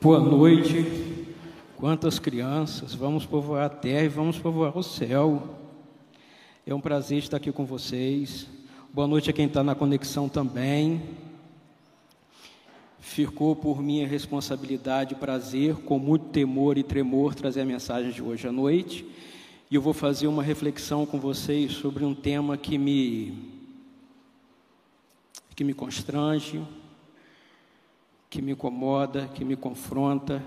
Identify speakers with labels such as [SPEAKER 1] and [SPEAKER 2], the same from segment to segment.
[SPEAKER 1] Boa noite. Quantas crianças, vamos povoar a terra e vamos povoar o céu. É um prazer estar aqui com vocês. Boa noite a quem está na conexão também. Ficou por minha responsabilidade e prazer, com muito temor e tremor, trazer a mensagem de hoje à noite. E eu vou fazer uma reflexão com vocês sobre um tema que me, que me constrange, que me incomoda, que me confronta.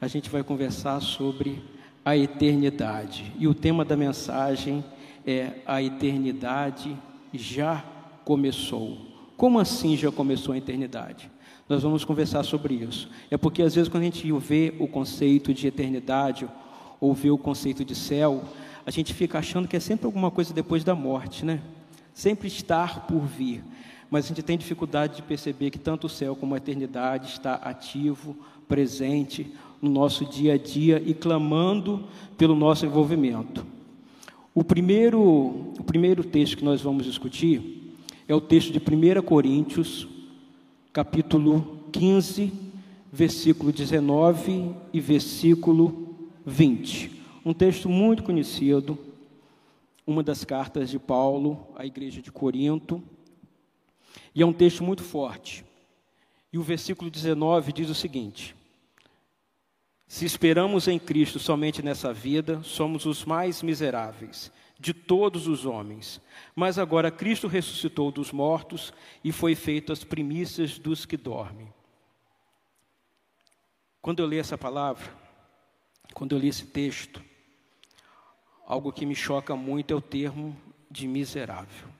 [SPEAKER 1] A gente vai conversar sobre a eternidade. E o tema da mensagem é A eternidade já começou. Como assim já começou a eternidade? Nós vamos conversar sobre isso. É porque às vezes quando a gente vê o conceito de eternidade ou vê o conceito de céu, a gente fica achando que é sempre alguma coisa depois da morte, né? Sempre estar por vir mas a gente tem dificuldade de perceber que tanto o céu como a eternidade está ativo, presente no nosso dia a dia e clamando pelo nosso envolvimento. O primeiro, o primeiro texto que nós vamos discutir é o texto de 1 Coríntios, capítulo 15, versículo 19 e versículo 20. Um texto muito conhecido, uma das cartas de Paulo à igreja de Corinto, e é um texto muito forte. E o versículo 19 diz o seguinte: Se esperamos em Cristo somente nessa vida, somos os mais miseráveis de todos os homens. Mas agora Cristo ressuscitou dos mortos e foi feito as primícias dos que dormem. Quando eu li essa palavra, quando eu li esse texto, algo que me choca muito é o termo de miserável.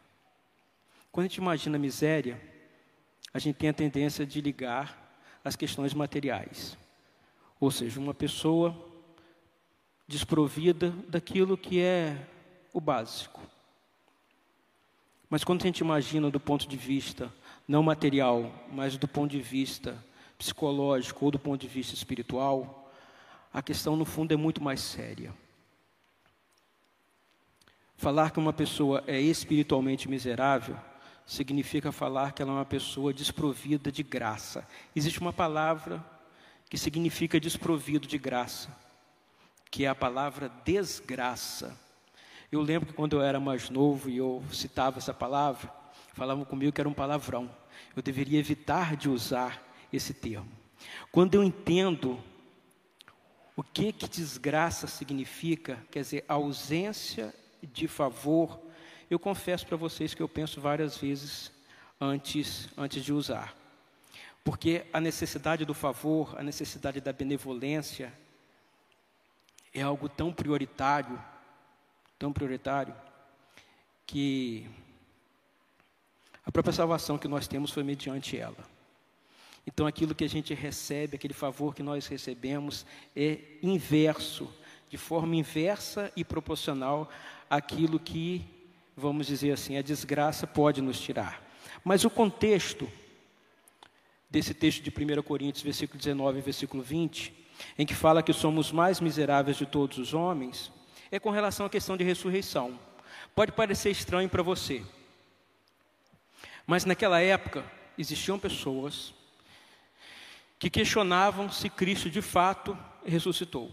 [SPEAKER 1] Quando a gente imagina miséria, a gente tem a tendência de ligar as questões materiais. Ou seja, uma pessoa desprovida daquilo que é o básico. Mas quando a gente imagina do ponto de vista não material, mas do ponto de vista psicológico ou do ponto de vista espiritual, a questão no fundo é muito mais séria. Falar que uma pessoa é espiritualmente miserável significa falar que ela é uma pessoa desprovida de graça. Existe uma palavra que significa desprovido de graça, que é a palavra desgraça. Eu lembro que quando eu era mais novo e eu citava essa palavra, falavam comigo que era um palavrão. Eu deveria evitar de usar esse termo. Quando eu entendo o que que desgraça significa, quer dizer, ausência de favor eu confesso para vocês que eu penso várias vezes antes, antes de usar. Porque a necessidade do favor, a necessidade da benevolência é algo tão prioritário, tão prioritário, que a própria salvação que nós temos foi mediante ela. Então, aquilo que a gente recebe, aquele favor que nós recebemos, é inverso, de forma inversa e proporcional àquilo que vamos dizer assim, a desgraça pode nos tirar. Mas o contexto desse texto de 1 Coríntios, versículo 19 e versículo 20, em que fala que somos mais miseráveis de todos os homens, é com relação à questão de ressurreição. Pode parecer estranho para você, mas naquela época existiam pessoas que questionavam se Cristo de fato ressuscitou.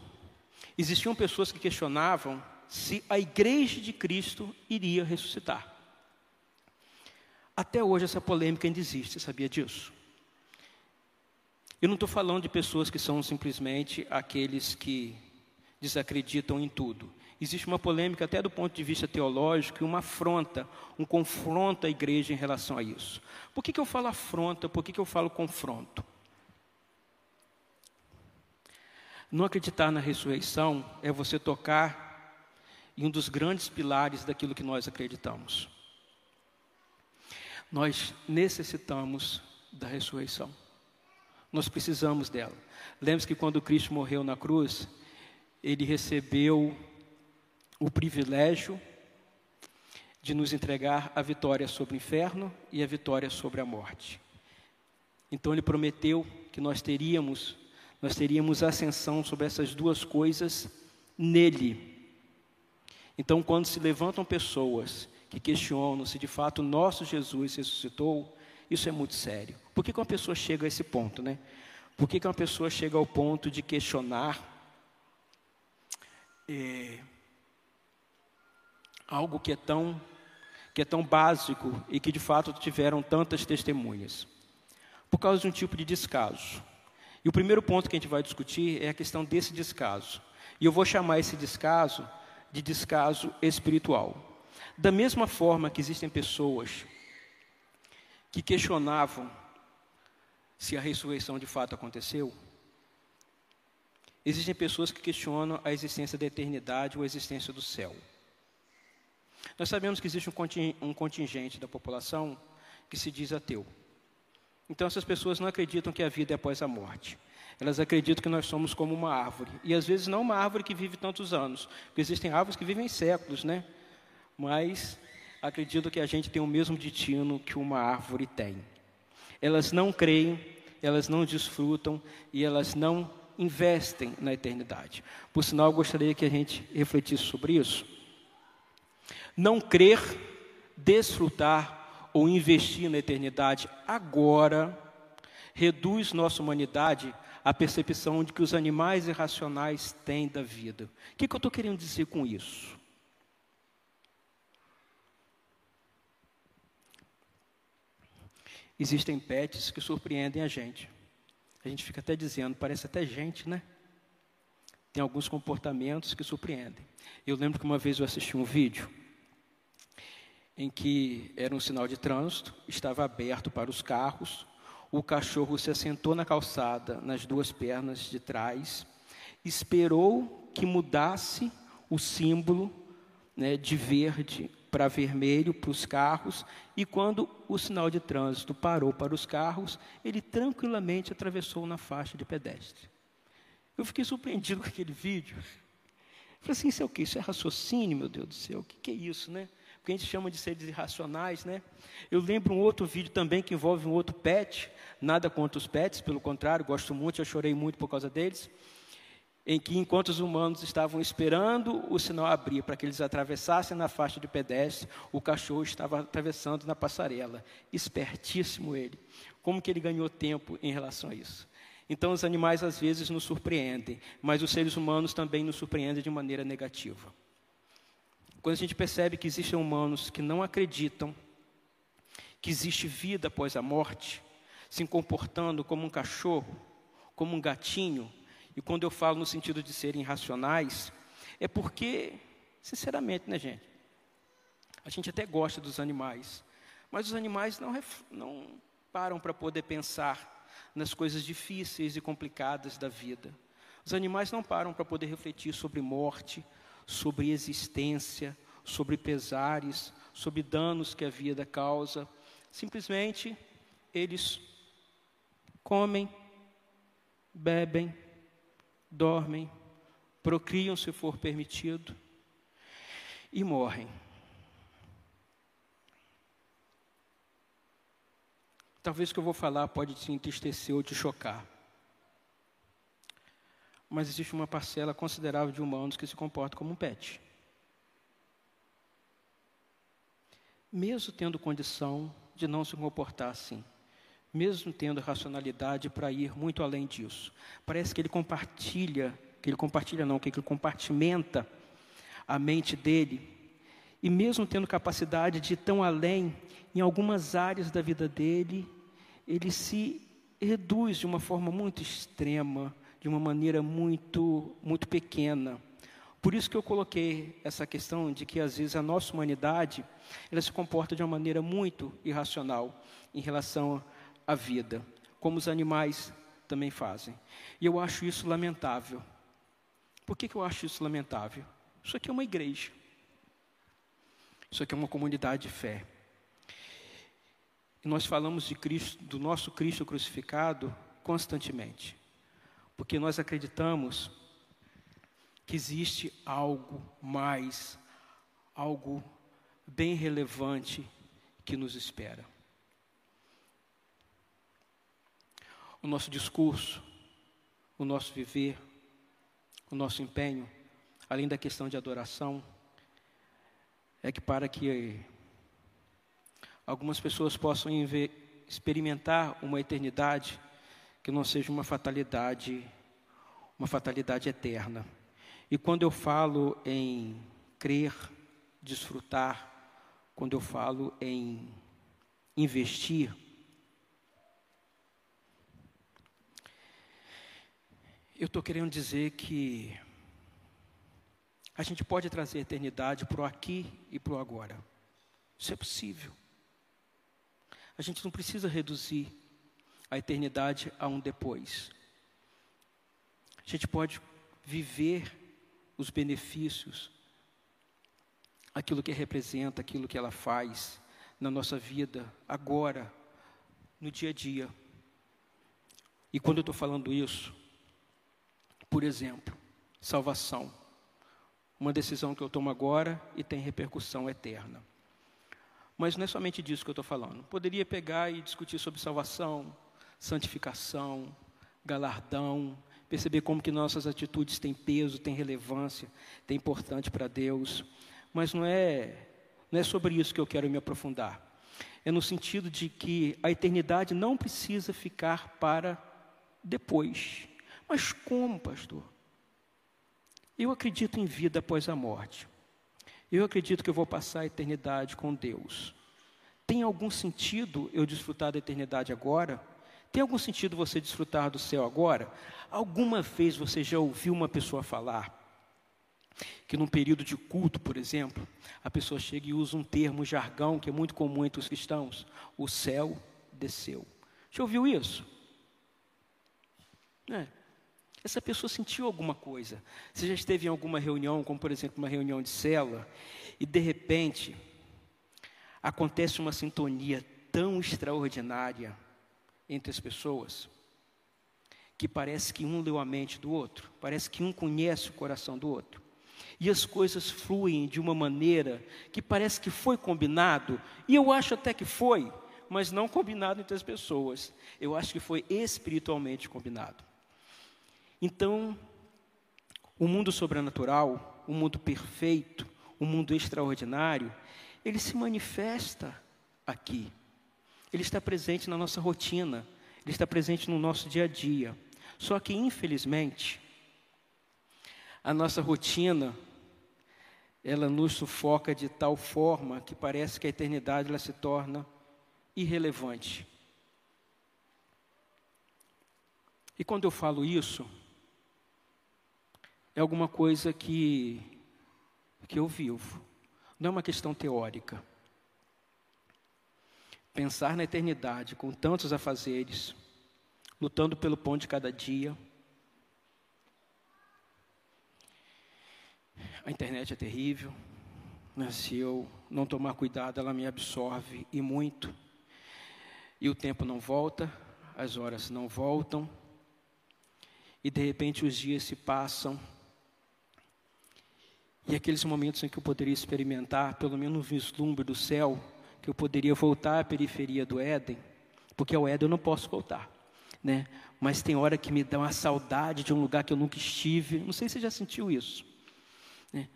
[SPEAKER 1] Existiam pessoas que questionavam se a igreja de Cristo iria ressuscitar. Até hoje essa polêmica ainda existe, sabia disso? Eu não estou falando de pessoas que são simplesmente aqueles que desacreditam em tudo. Existe uma polêmica até do ponto de vista teológico e uma afronta, um confronto à igreja em relação a isso. Por que, que eu falo afronta? Por que, que eu falo confronto? Não acreditar na ressurreição é você tocar e um dos grandes pilares daquilo que nós acreditamos. Nós necessitamos da ressurreição. Nós precisamos dela. Lembre-se que quando Cristo morreu na cruz, ele recebeu o privilégio de nos entregar a vitória sobre o inferno e a vitória sobre a morte. Então ele prometeu que nós teríamos, nós teríamos ascensão sobre essas duas coisas nele. Então, quando se levantam pessoas que questionam se de fato nosso Jesus ressuscitou, isso é muito sério. Por que, que uma pessoa chega a esse ponto, né? Por que, que uma pessoa chega ao ponto de questionar é, algo que é tão que é tão básico e que de fato tiveram tantas testemunhas? Por causa de um tipo de descaso. E o primeiro ponto que a gente vai discutir é a questão desse descaso. E eu vou chamar esse descaso de descaso espiritual. Da mesma forma que existem pessoas que questionavam se a ressurreição de fato aconteceu, existem pessoas que questionam a existência da eternidade ou a existência do céu. Nós sabemos que existe um contingente da população que se diz ateu. Então, essas pessoas não acreditam que a vida é após a morte. Elas acreditam que nós somos como uma árvore. E às vezes não uma árvore que vive tantos anos, porque existem árvores que vivem séculos, né? Mas acreditam que a gente tem o mesmo destino que uma árvore tem. Elas não creem, elas não desfrutam e elas não investem na eternidade. Por sinal, eu gostaria que a gente refletisse sobre isso. Não crer, desfrutar ou investir na eternidade agora reduz nossa humanidade à percepção de que os animais irracionais têm da vida. O que, que eu estou querendo dizer com isso? Existem pets que surpreendem a gente. A gente fica até dizendo, parece até gente, né? Tem alguns comportamentos que surpreendem. Eu lembro que uma vez eu assisti um vídeo em que era um sinal de trânsito, estava aberto para os carros, o cachorro se assentou na calçada, nas duas pernas de trás, esperou que mudasse o símbolo né, de verde para vermelho para os carros, e quando o sinal de trânsito parou para os carros, ele tranquilamente atravessou na faixa de pedestre. Eu fiquei surpreendido com aquele vídeo. Falei assim, isso é o que? Isso é raciocínio, meu Deus do céu? O que, que é isso, né? Porque a gente chama de seres irracionais, né? Eu lembro um outro vídeo também que envolve um outro pet, nada contra os pets, pelo contrário, gosto muito, eu chorei muito por causa deles em que, enquanto os humanos estavam esperando o sinal abrir para que eles atravessassem na faixa de pedestre, o cachorro estava atravessando na passarela. Espertíssimo ele. Como que ele ganhou tempo em relação a isso? Então, os animais às vezes nos surpreendem, mas os seres humanos também nos surpreendem de maneira negativa. Quando a gente percebe que existem humanos que não acreditam que existe vida após a morte, se comportando como um cachorro, como um gatinho, e quando eu falo no sentido de serem racionais, é porque, sinceramente, né, gente? A gente até gosta dos animais, mas os animais não, não param para poder pensar nas coisas difíceis e complicadas da vida. Os animais não param para poder refletir sobre morte, sobre existência, sobre pesares, sobre danos que a vida causa. Simplesmente eles comem, bebem, dormem, procriam se for permitido e morrem. Talvez o que eu vou falar pode te entristecer ou te chocar. Mas existe uma parcela considerável de humanos que se comportam como um pet. Mesmo tendo condição de não se comportar assim mesmo tendo racionalidade para ir muito além disso. Parece que ele compartilha, que ele compartilha não, que ele compartimenta a mente dele, e mesmo tendo capacidade de ir tão além, em algumas áreas da vida dele, ele se reduz de uma forma muito extrema, de uma maneira muito, muito pequena. Por isso que eu coloquei essa questão de que às vezes a nossa humanidade ela se comporta de uma maneira muito irracional em relação a vida, como os animais também fazem. E eu acho isso lamentável. Por que, que eu acho isso lamentável? Isso aqui é uma igreja. Isso aqui é uma comunidade de fé. E nós falamos de Cristo, do nosso Cristo crucificado constantemente. Porque nós acreditamos que existe algo mais, algo bem relevante que nos espera. o nosso discurso, o nosso viver, o nosso empenho, além da questão de adoração, é que para que algumas pessoas possam experimentar uma eternidade, que não seja uma fatalidade, uma fatalidade eterna. E quando eu falo em crer, desfrutar, quando eu falo em investir, eu estou querendo dizer que a gente pode trazer a eternidade para o aqui e para o agora. Isso é possível. A gente não precisa reduzir a eternidade a um depois. A gente pode viver os benefícios, aquilo que representa, aquilo que ela faz na nossa vida, agora, no dia a dia. E quando eu estou falando isso, por exemplo, salvação uma decisão que eu tomo agora e tem repercussão eterna. Mas não é somente disso que eu estou falando. Poderia pegar e discutir sobre salvação, santificação, galardão, perceber como que nossas atitudes têm peso, têm relevância, têm importante para Deus. Mas não é, não é sobre isso que eu quero me aprofundar. É no sentido de que a eternidade não precisa ficar para depois. Mas como, pastor? Eu acredito em vida após a morte. Eu acredito que eu vou passar a eternidade com Deus. Tem algum sentido eu desfrutar da eternidade agora? Tem algum sentido você desfrutar do céu agora? Alguma vez você já ouviu uma pessoa falar que num período de culto, por exemplo, a pessoa chega e usa um termo, um jargão que é muito comum entre os cristãos: o céu desceu. Já ouviu isso? É. Essa pessoa sentiu alguma coisa. Você já esteve em alguma reunião, como por exemplo uma reunião de célula, e de repente acontece uma sintonia tão extraordinária entre as pessoas, que parece que um leu a mente do outro, parece que um conhece o coração do outro. E as coisas fluem de uma maneira que parece que foi combinado, e eu acho até que foi, mas não combinado entre as pessoas. Eu acho que foi espiritualmente combinado. Então, o mundo sobrenatural, o mundo perfeito, o mundo extraordinário, ele se manifesta aqui. Ele está presente na nossa rotina, ele está presente no nosso dia a dia. Só que, infelizmente, a nossa rotina, ela nos sufoca de tal forma que parece que a eternidade ela se torna irrelevante. E quando eu falo isso, é alguma coisa que, que eu vivo, não é uma questão teórica. Pensar na eternidade com tantos afazeres, lutando pelo pão de cada dia. A internet é terrível, né? se eu não tomar cuidado, ela me absorve e muito. E o tempo não volta, as horas não voltam, e de repente os dias se passam e aqueles momentos em que eu poderia experimentar pelo menos um vislumbre do céu, que eu poderia voltar à periferia do Éden, porque ao Éden eu não posso voltar, né? Mas tem hora que me dá uma saudade de um lugar que eu nunca estive. Não sei se você já sentiu isso, né?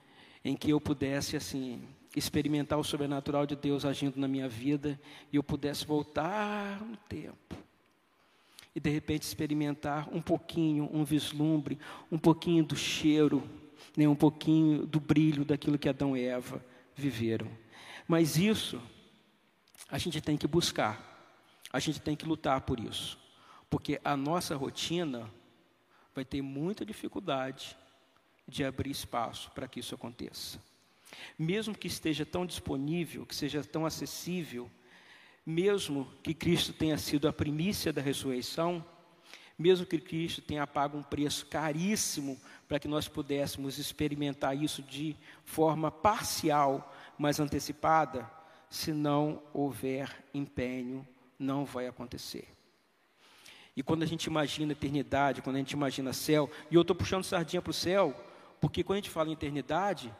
[SPEAKER 1] Em que eu pudesse assim experimentar o sobrenatural de Deus agindo na minha vida e eu pudesse voltar no tempo e de repente experimentar um pouquinho, um vislumbre, um pouquinho do cheiro nem um pouquinho do brilho daquilo que Adão e Eva viveram. Mas isso a gente tem que buscar, a gente tem que lutar por isso, porque a nossa rotina vai ter muita dificuldade de abrir espaço para que isso aconteça. Mesmo que esteja tão disponível, que seja tão acessível, mesmo que Cristo tenha sido a primícia da ressurreição, mesmo que Cristo tenha pago um preço caríssimo para que nós pudéssemos experimentar isso de forma parcial, mas antecipada, se não houver empenho, não vai acontecer. E quando a gente imagina eternidade, quando a gente imagina céu, e eu estou puxando sardinha para o céu, porque quando a gente fala em eternidade,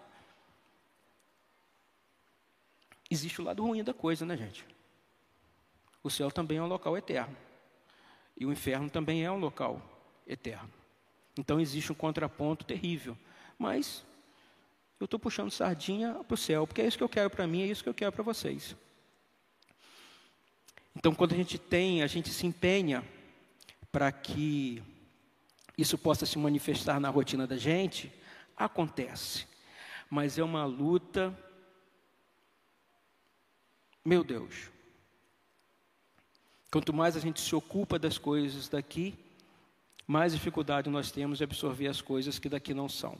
[SPEAKER 1] existe o lado ruim da coisa, né, gente? O céu também é um local eterno. E o inferno também é um local eterno. Então existe um contraponto terrível. Mas eu estou puxando sardinha para o céu, porque é isso que eu quero para mim, é isso que eu quero para vocês. Então, quando a gente tem, a gente se empenha para que isso possa se manifestar na rotina da gente, acontece. Mas é uma luta, meu Deus. Quanto mais a gente se ocupa das coisas daqui, mais dificuldade nós temos de absorver as coisas que daqui não são.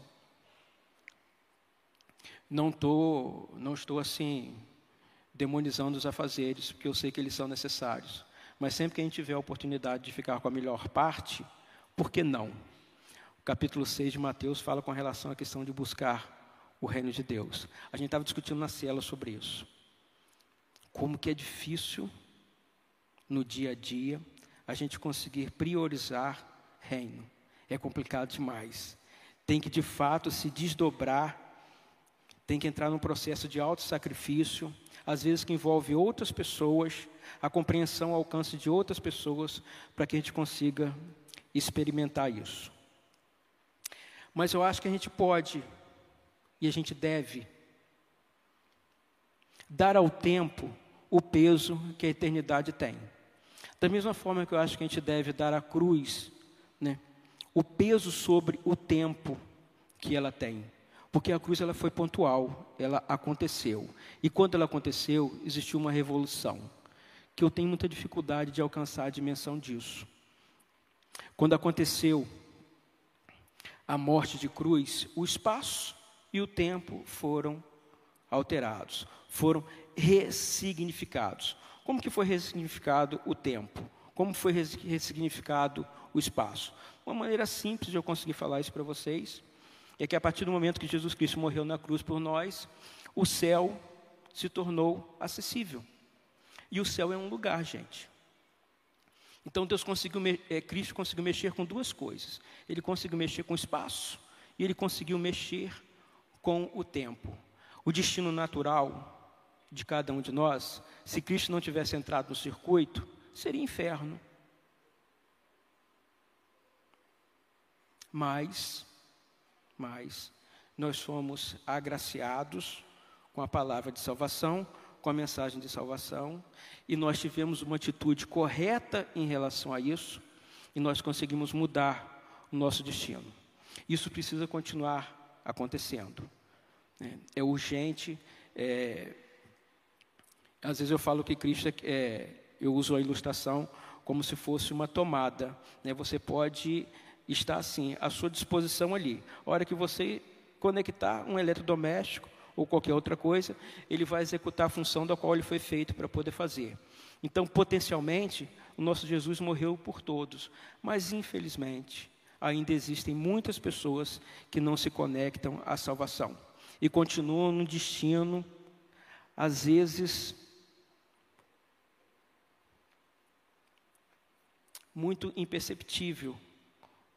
[SPEAKER 1] Não, tô, não estou assim demonizando os afazeres, porque eu sei que eles são necessários. Mas sempre que a gente tiver a oportunidade de ficar com a melhor parte, por que não? O capítulo 6 de Mateus fala com relação à questão de buscar o reino de Deus. A gente estava discutindo na cela sobre isso. Como que é difícil no dia a dia a gente conseguir priorizar reino. É complicado demais. Tem que de fato se desdobrar, tem que entrar num processo de auto-sacrifício, às vezes que envolve outras pessoas, a compreensão ao alcance de outras pessoas, para que a gente consiga experimentar isso. Mas eu acho que a gente pode e a gente deve dar ao tempo o peso que a eternidade tem. Da mesma forma que eu acho que a gente deve dar à cruz né, o peso sobre o tempo que ela tem. Porque a cruz ela foi pontual, ela aconteceu. E quando ela aconteceu, existiu uma revolução, que eu tenho muita dificuldade de alcançar a dimensão disso. Quando aconteceu a morte de cruz, o espaço e o tempo foram alterados, foram ressignificados. Como que foi ressignificado o tempo? Como foi ressignificado o espaço? Uma maneira simples de eu conseguir falar isso para vocês é que a partir do momento que Jesus Cristo morreu na cruz por nós, o céu se tornou acessível. E o céu é um lugar, gente. Então Deus conseguiu, é, Cristo conseguiu mexer com duas coisas. Ele conseguiu mexer com o espaço e ele conseguiu mexer com o tempo. O destino natural de cada um de nós, se Cristo não tivesse entrado no circuito, seria inferno. Mas, mas, nós fomos agraciados com a palavra de salvação, com a mensagem de salvação, e nós tivemos uma atitude correta em relação a isso, e nós conseguimos mudar o nosso destino. Isso precisa continuar acontecendo. É, é urgente. É, às vezes eu falo que Cristo é, é eu uso a ilustração como se fosse uma tomada. Né? Você pode estar assim, à sua disposição ali. A hora que você conectar um eletrodoméstico ou qualquer outra coisa, ele vai executar a função da qual ele foi feito para poder fazer. Então, potencialmente, o nosso Jesus morreu por todos, mas infelizmente, ainda existem muitas pessoas que não se conectam à salvação e continuam no destino, às vezes, muito imperceptível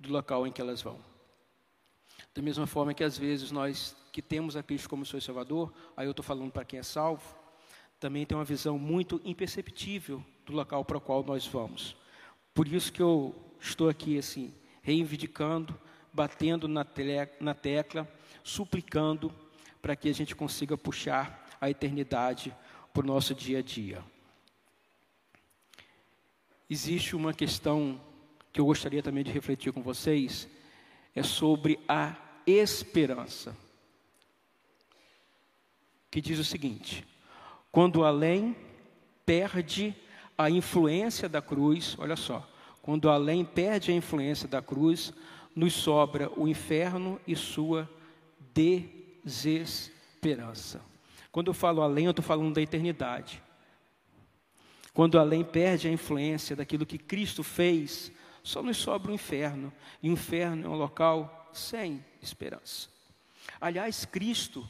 [SPEAKER 1] do local em que elas vão. Da mesma forma que às vezes nós que temos a Cristo como seu Salvador, aí eu estou falando para quem é salvo, também tem uma visão muito imperceptível do local para o qual nós vamos. Por isso que eu estou aqui assim, reivindicando, batendo na, na tecla, suplicando para que a gente consiga puxar a eternidade para o nosso dia a dia existe uma questão que eu gostaria também de refletir com vocês, é sobre a esperança. Que diz o seguinte: quando além perde a influência da cruz, olha só, quando além perde a influência da cruz, nos sobra o inferno e sua desesperança. Quando eu falo além, eu estou falando da eternidade. Quando além perde a influência daquilo que Cristo fez, só nos sobra o inferno. E o inferno é um local sem esperança. Aliás, Cristo,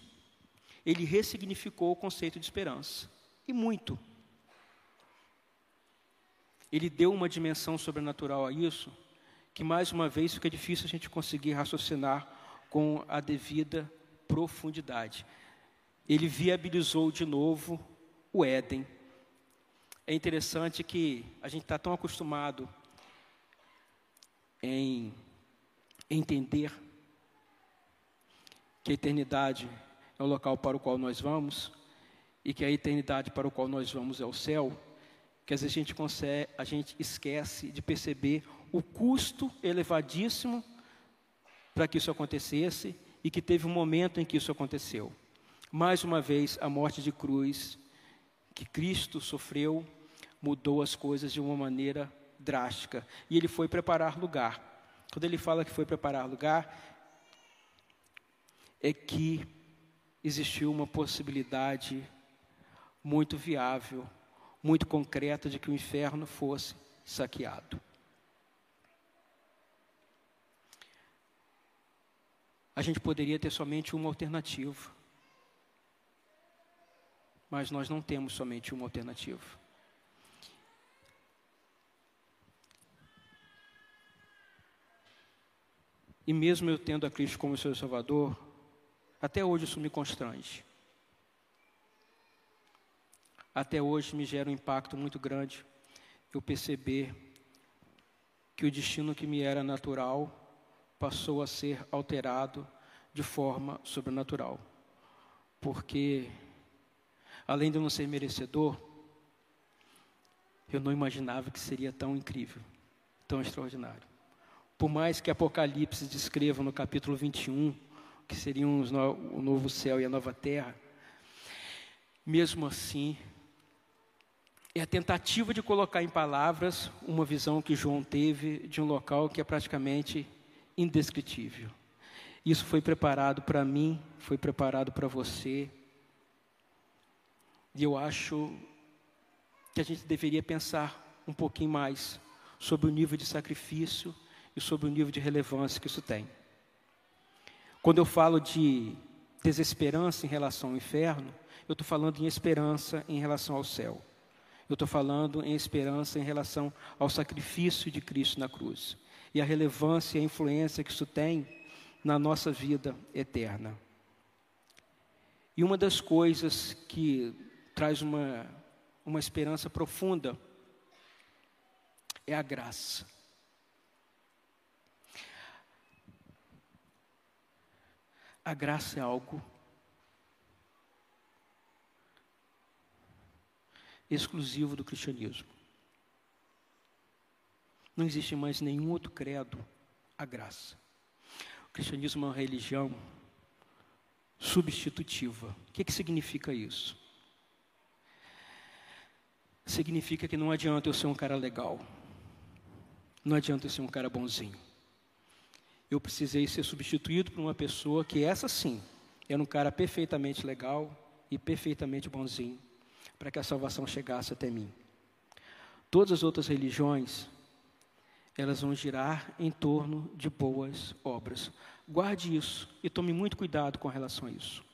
[SPEAKER 1] ele ressignificou o conceito de esperança. E muito. Ele deu uma dimensão sobrenatural a isso, que mais uma vez fica difícil a gente conseguir raciocinar com a devida profundidade. Ele viabilizou de novo o Éden é interessante que a gente está tão acostumado em entender que a eternidade é o local para o qual nós vamos e que a eternidade para o qual nós vamos é o céu, que às vezes a gente consegue, a gente esquece de perceber o custo elevadíssimo para que isso acontecesse e que teve um momento em que isso aconteceu. Mais uma vez, a morte de cruz que Cristo sofreu mudou as coisas de uma maneira drástica. E ele foi preparar lugar. Quando ele fala que foi preparar lugar, é que existiu uma possibilidade muito viável, muito concreta de que o inferno fosse saqueado. A gente poderia ter somente uma alternativa. Mas nós não temos somente uma alternativa. E mesmo eu tendo a Cristo como seu Salvador, até hoje isso me constrange. Até hoje me gera um impacto muito grande eu perceber que o destino que me era natural passou a ser alterado de forma sobrenatural. Porque, além de eu não ser merecedor, eu não imaginava que seria tão incrível, tão extraordinário. Por mais que Apocalipse descreva no capítulo 21 que seriam o novo céu e a nova terra, mesmo assim, é a tentativa de colocar em palavras uma visão que João teve de um local que é praticamente indescritível. Isso foi preparado para mim, foi preparado para você. E eu acho que a gente deveria pensar um pouquinho mais sobre o nível de sacrifício e sobre o nível de relevância que isso tem. Quando eu falo de desesperança em relação ao inferno, eu estou falando em esperança em relação ao céu. Eu estou falando em esperança em relação ao sacrifício de Cristo na cruz e a relevância e a influência que isso tem na nossa vida eterna. E uma das coisas que traz uma, uma esperança profunda é a graça. A graça é algo exclusivo do cristianismo. Não existe mais nenhum outro credo a graça. O cristianismo é uma religião substitutiva. O que, que significa isso? Significa que não adianta eu ser um cara legal. Não adianta eu ser um cara bonzinho. Eu precisei ser substituído por uma pessoa que, essa sim, era um cara perfeitamente legal e perfeitamente bonzinho para que a salvação chegasse até mim. Todas as outras religiões, elas vão girar em torno de boas obras. Guarde isso e tome muito cuidado com relação a isso.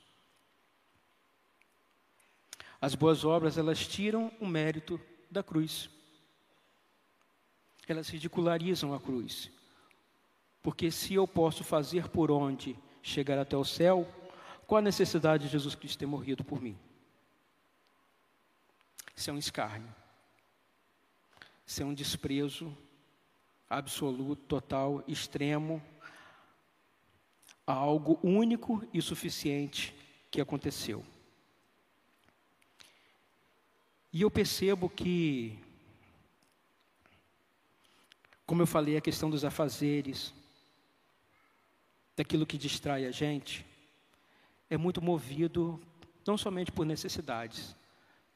[SPEAKER 1] As boas obras, elas tiram o mérito da cruz. Elas ridicularizam a cruz. Porque se eu posso fazer por onde chegar até o céu, qual a necessidade de Jesus Cristo ter morrido por mim? Isso é um escárnio. Isso é um desprezo absoluto, total, extremo a algo único e suficiente que aconteceu. E eu percebo que, como eu falei, a questão dos afazeres, daquilo que distrai a gente, é muito movido não somente por necessidades,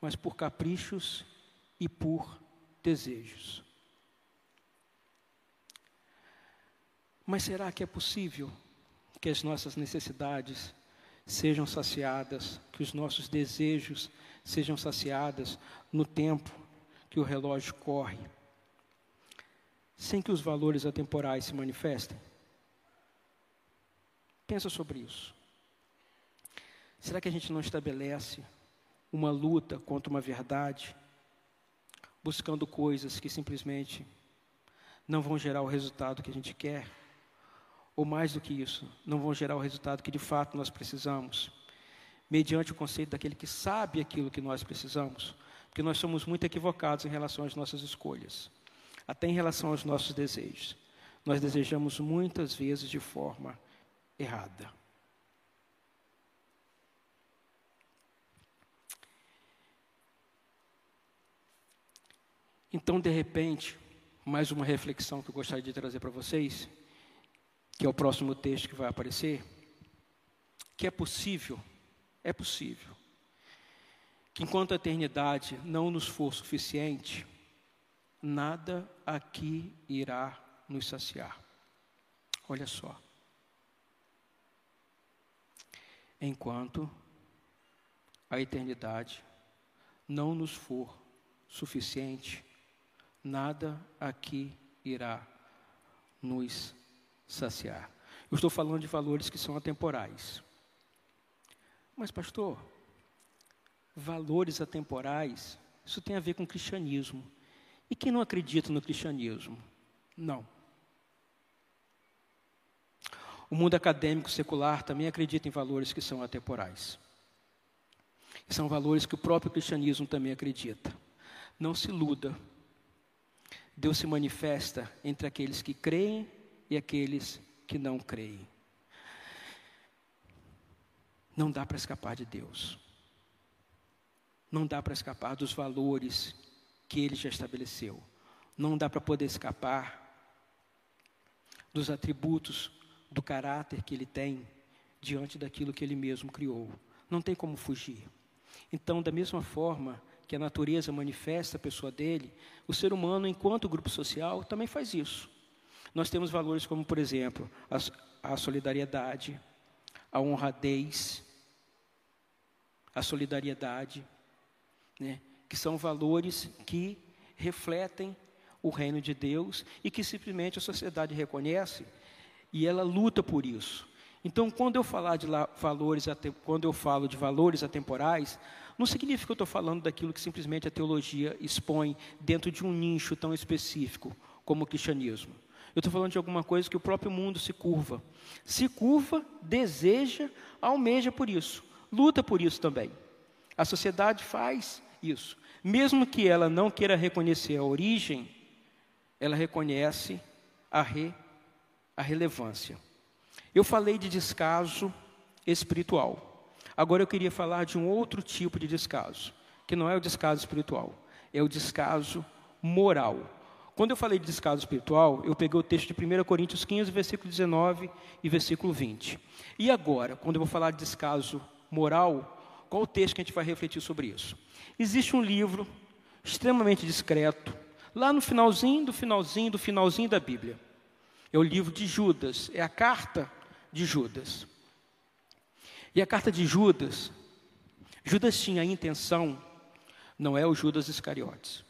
[SPEAKER 1] mas por caprichos e por desejos. Mas será que é possível que as nossas necessidades sejam saciadas, que os nossos desejos sejam saciados no tempo que o relógio corre, sem que os valores atemporais se manifestem? Pensa sobre isso. Será que a gente não estabelece uma luta contra uma verdade, buscando coisas que simplesmente não vão gerar o resultado que a gente quer, ou mais do que isso, não vão gerar o resultado que de fato nós precisamos, mediante o conceito daquele que sabe aquilo que nós precisamos, porque nós somos muito equivocados em relação às nossas escolhas, até em relação aos nossos desejos. Nós desejamos muitas vezes de forma errada. Então, de repente, mais uma reflexão que eu gostaria de trazer para vocês, que é o próximo texto que vai aparecer, que é possível, é possível, que enquanto a eternidade não nos for suficiente, nada aqui irá nos saciar. Olha só. Enquanto a eternidade não nos for suficiente, nada aqui irá nos saciar. Eu estou falando de valores que são atemporais. Mas, pastor, valores atemporais, isso tem a ver com cristianismo. E quem não acredita no cristianismo? Não. O mundo acadêmico secular também acredita em valores que são atemporais. São valores que o próprio cristianismo também acredita. Não se iluda. Deus se manifesta entre aqueles que creem e aqueles que não creem. Não dá para escapar de Deus. Não dá para escapar dos valores que Ele já estabeleceu. Não dá para poder escapar dos atributos do caráter que Ele tem diante daquilo que Ele mesmo criou. Não tem como fugir. Então, da mesma forma que a natureza manifesta a pessoa dele, o ser humano, enquanto grupo social, também faz isso. Nós temos valores como, por exemplo, a, a solidariedade, a honradez, a solidariedade, né? que são valores que refletem o reino de Deus e que simplesmente a sociedade reconhece e ela luta por isso. Então, quando eu falar de valores, quando eu falo de valores atemporais, não significa que eu estou falando daquilo que simplesmente a teologia expõe dentro de um nicho tão específico como o cristianismo. Eu estou falando de alguma coisa que o próprio mundo se curva. Se curva, deseja, almeja por isso, luta por isso também. A sociedade faz isso. Mesmo que ela não queira reconhecer a origem, ela reconhece a, re, a relevância. Eu falei de descaso espiritual. Agora eu queria falar de um outro tipo de descaso, que não é o descaso espiritual, é o descaso moral. Quando eu falei de descaso espiritual, eu peguei o texto de 1 Coríntios 15, versículo 19 e versículo 20. E agora, quando eu vou falar de descaso moral, qual o texto que a gente vai refletir sobre isso? Existe um livro extremamente discreto, lá no finalzinho do finalzinho do finalzinho da Bíblia. É o livro de Judas, é a carta de Judas. E a carta de Judas, Judas tinha a intenção, não é o Judas Iscariotes.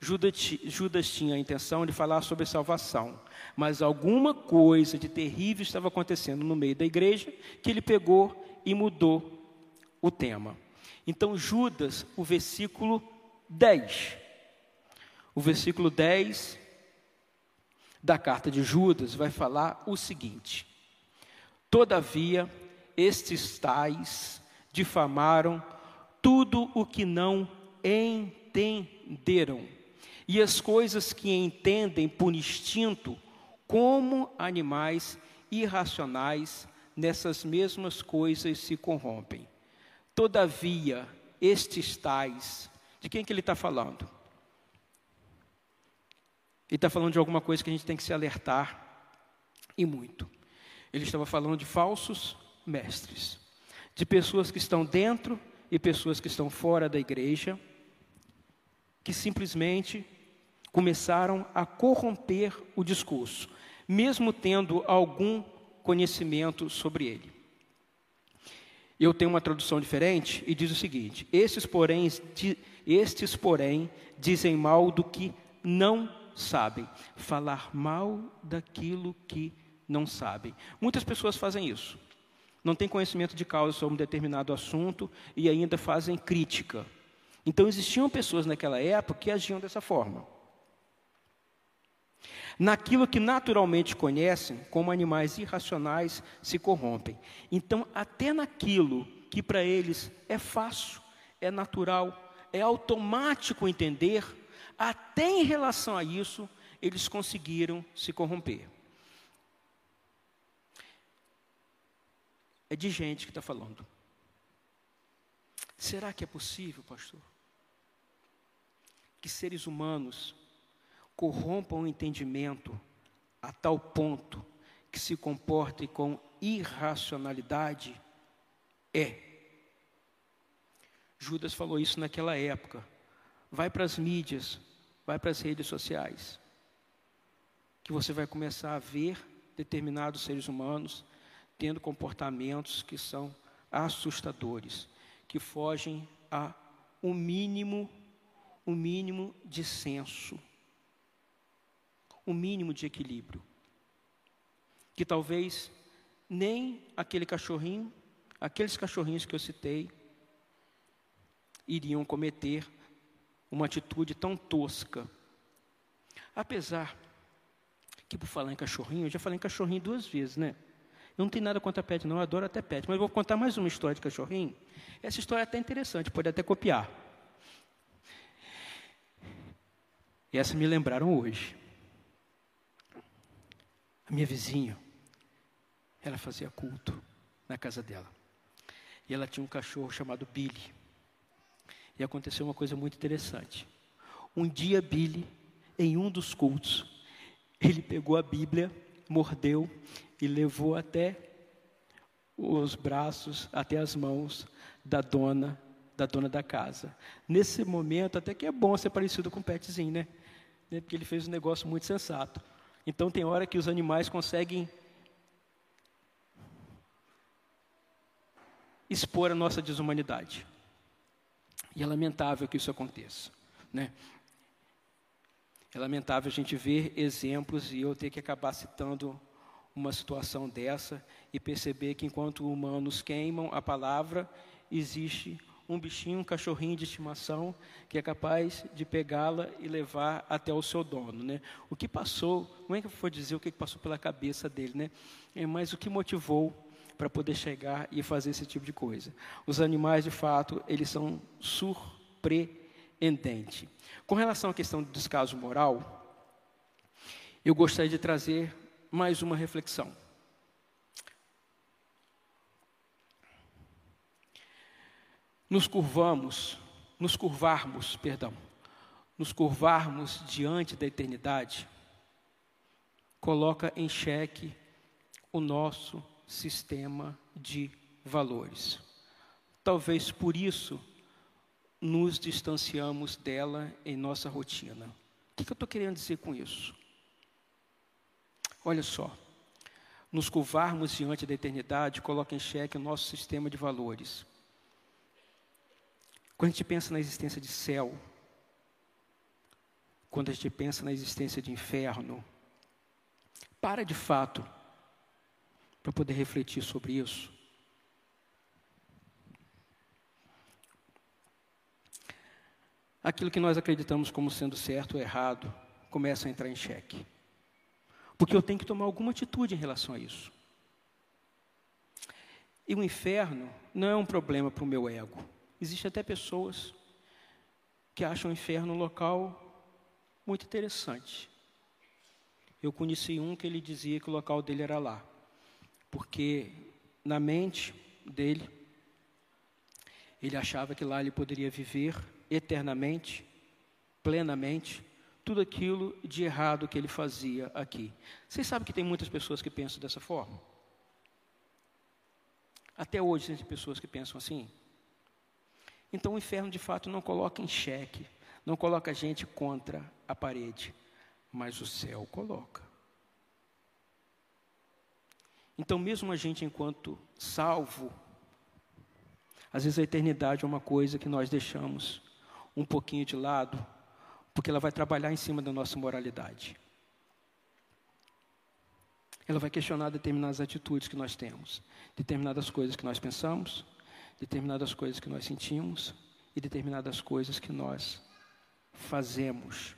[SPEAKER 1] Judas, Judas tinha a intenção de falar sobre salvação, mas alguma coisa de terrível estava acontecendo no meio da igreja que ele pegou e mudou o tema. Então, Judas, o versículo 10. O versículo 10 da carta de Judas vai falar o seguinte: Todavia, estes tais difamaram tudo o que não entenderam, e as coisas que entendem por instinto, como animais irracionais, nessas mesmas coisas se corrompem. Todavia, estes tais, de quem que ele está falando? Ele está falando de alguma coisa que a gente tem que se alertar, e muito. Ele estava falando de falsos mestres, de pessoas que estão dentro e pessoas que estão fora da igreja, que simplesmente começaram a corromper o discurso, mesmo tendo algum conhecimento sobre ele. Eu tenho uma tradução diferente e diz o seguinte: estes porém, estes, porém dizem mal do que não sabem, falar mal daquilo que não sabem. Muitas pessoas fazem isso. Não têm conhecimento de causa sobre um determinado assunto e ainda fazem crítica. Então existiam pessoas naquela época que agiam dessa forma. Naquilo que naturalmente conhecem, como animais irracionais se corrompem. Então, até naquilo que para eles é fácil, é natural, é automático entender, até em relação a isso, eles conseguiram se corromper. É de gente que está falando. Será que é possível, pastor? Que seres humanos corrompam o entendimento a tal ponto que se comportem com irracionalidade é. Judas falou isso naquela época. Vai para as mídias, vai para as redes sociais, que você vai começar a ver determinados seres humanos tendo comportamentos que são assustadores, que fogem a um mínimo, um mínimo de senso, um mínimo de equilíbrio, que talvez nem aquele cachorrinho, aqueles cachorrinhos que eu citei, iriam cometer uma atitude tão tosca. Apesar que por falar em cachorrinho, eu já falei em cachorrinho duas vezes, né? Eu não tenho nada contra pet, não, eu adoro até pet. Mas vou contar mais uma história de cachorrinho. Essa história é até interessante, pode até copiar. E essa me lembraram hoje. A minha vizinha, ela fazia culto na casa dela. E ela tinha um cachorro chamado Billy. E aconteceu uma coisa muito interessante. Um dia, Billy, em um dos cultos, ele pegou a Bíblia, mordeu e levou até os braços, até as mãos da dona, da dona da casa. Nesse momento, até que é bom ser parecido com o petzinho, né? né? Porque ele fez um negócio muito sensato. Então tem hora que os animais conseguem expor a nossa desumanidade. E é lamentável que isso aconteça, né? É lamentável a gente ver exemplos e eu ter que acabar citando uma situação dessa e perceber que enquanto humanos queimam a palavra, existe um bichinho, um cachorrinho de estimação que é capaz de pegá-la e levar até o seu dono, né? O que passou, como é que eu vou dizer o que passou pela cabeça dele, né? É, mas o que motivou para poder chegar e fazer esse tipo de coisa? Os animais, de fato, eles são surpreendentes. Com relação à questão do descaso moral, eu gostaria de trazer mais uma reflexão. Nos curvamos, nos curvarmos, perdão, nos curvarmos diante da eternidade, coloca em xeque o nosso sistema de valores. Talvez por isso nos distanciamos dela em nossa rotina. O que eu estou querendo dizer com isso? Olha só, nos curvarmos diante da eternidade coloca em xeque o nosso sistema de valores. Quando a gente pensa na existência de céu, quando a gente pensa na existência de inferno, para de fato para poder refletir sobre isso. Aquilo que nós acreditamos como sendo certo ou errado começa a entrar em xeque. Porque eu tenho que tomar alguma atitude em relação a isso. E o inferno não é um problema para o meu ego. Existem até pessoas que acham o inferno um local muito interessante. Eu conheci um que ele dizia que o local dele era lá, porque na mente dele, ele achava que lá ele poderia viver eternamente, plenamente, tudo aquilo de errado que ele fazia aqui. Vocês sabem que tem muitas pessoas que pensam dessa forma? Até hoje tem pessoas que pensam assim. Então o inferno de fato não coloca em xeque, não coloca a gente contra a parede, mas o céu coloca. Então, mesmo a gente, enquanto salvo, às vezes a eternidade é uma coisa que nós deixamos um pouquinho de lado porque ela vai trabalhar em cima da nossa moralidade. Ela vai questionar determinadas atitudes que nós temos, determinadas coisas que nós pensamos, determinadas coisas que nós sentimos e determinadas coisas que nós fazemos.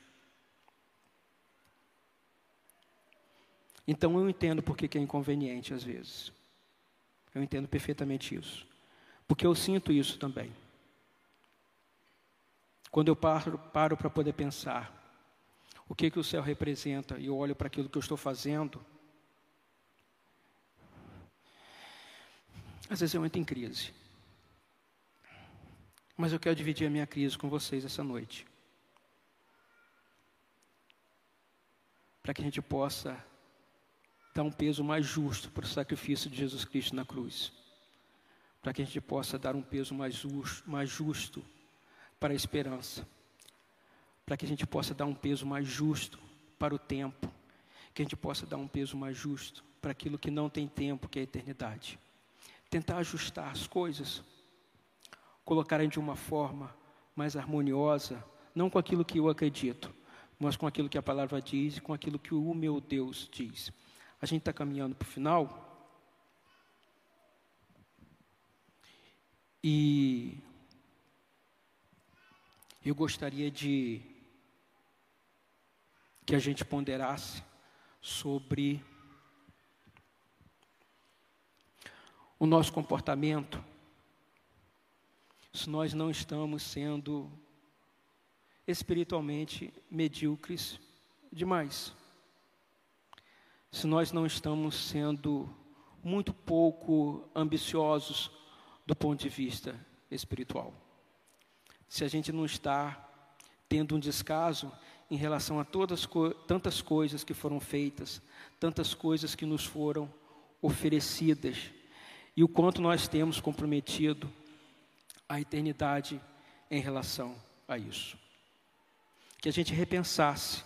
[SPEAKER 1] Então eu entendo porque que é inconveniente às vezes. Eu entendo perfeitamente isso. Porque eu sinto isso também. Quando eu paro para poder pensar o que, que o céu representa e eu olho para aquilo que eu estou fazendo, às vezes eu entro em crise. Mas eu quero dividir a minha crise com vocês essa noite. para que a gente possa dar um peso mais justo para o sacrifício de Jesus Cristo na cruz, para que a gente possa dar um peso mais justo, mais justo para a esperança, para que a gente possa dar um peso mais justo para o tempo, que a gente possa dar um peso mais justo para aquilo que não tem tempo, que é a eternidade. Tentar ajustar as coisas, colocarem de uma forma mais harmoniosa, não com aquilo que eu acredito, mas com aquilo que a palavra diz e com aquilo que o meu Deus diz. A gente está caminhando para o final. E eu gostaria de que a gente ponderasse sobre o nosso comportamento, se nós não estamos sendo espiritualmente medíocres demais. Se nós não estamos sendo muito pouco ambiciosos do ponto de vista espiritual. Se a gente não está tendo um descaso em relação a todas tantas coisas que foram feitas, tantas coisas que nos foram oferecidas e o quanto nós temos comprometido a eternidade em relação a isso. Que a gente repensasse,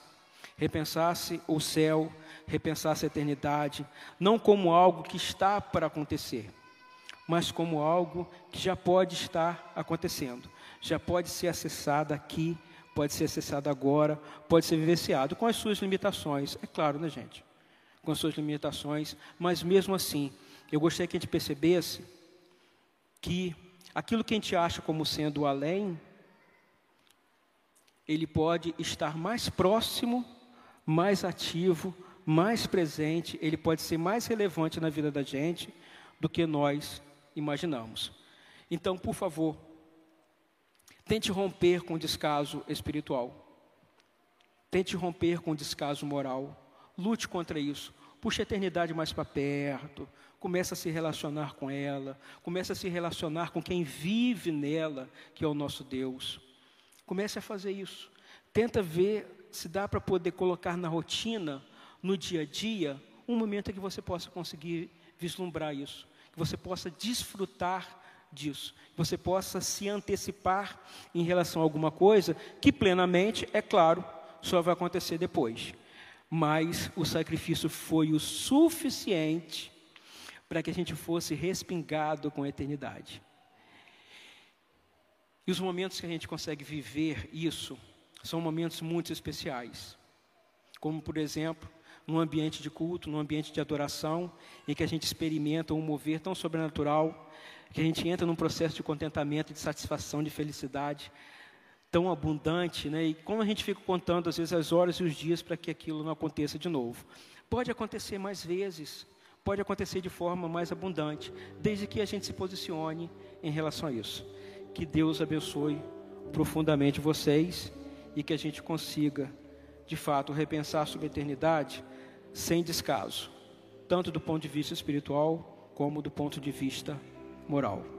[SPEAKER 1] repensasse o céu, repensasse a eternidade, não como algo que está para acontecer, mas como algo que já pode estar acontecendo, já pode ser acessado aqui, pode ser acessado agora, pode ser vivenciado com as suas limitações, é claro, né, gente? Com as suas limitações, mas mesmo assim, eu gostaria que a gente percebesse que aquilo que a gente acha como sendo além, ele pode estar mais próximo, mais ativo, mais presente, ele pode ser mais relevante na vida da gente do que nós imaginamos. Então, por favor, tente romper com o descaso espiritual. Tente romper com o descaso moral. Lute contra isso. Puxe a eternidade mais para perto começa a se relacionar com ela, começa a se relacionar com quem vive nela, que é o nosso Deus. Comece a fazer isso. Tenta ver se dá para poder colocar na rotina, no dia a dia, um momento em que você possa conseguir vislumbrar isso, que você possa desfrutar disso, que você possa se antecipar em relação a alguma coisa que plenamente, é claro, só vai acontecer depois. Mas o sacrifício foi o suficiente para que a gente fosse respingado com a eternidade. E os momentos que a gente consegue viver isso são momentos muito especiais. Como, por exemplo, num ambiente de culto, num ambiente de adoração, em que a gente experimenta um mover tão sobrenatural, que a gente entra num processo de contentamento, de satisfação, de felicidade tão abundante, né? E como a gente fica contando às vezes as horas e os dias para que aquilo não aconteça de novo. Pode acontecer mais vezes, pode acontecer de forma mais abundante, desde que a gente se posicione em relação a isso. Que Deus abençoe profundamente vocês e que a gente consiga, de fato, repensar sobre a eternidade sem descaso, tanto do ponto de vista espiritual como do ponto de vista moral.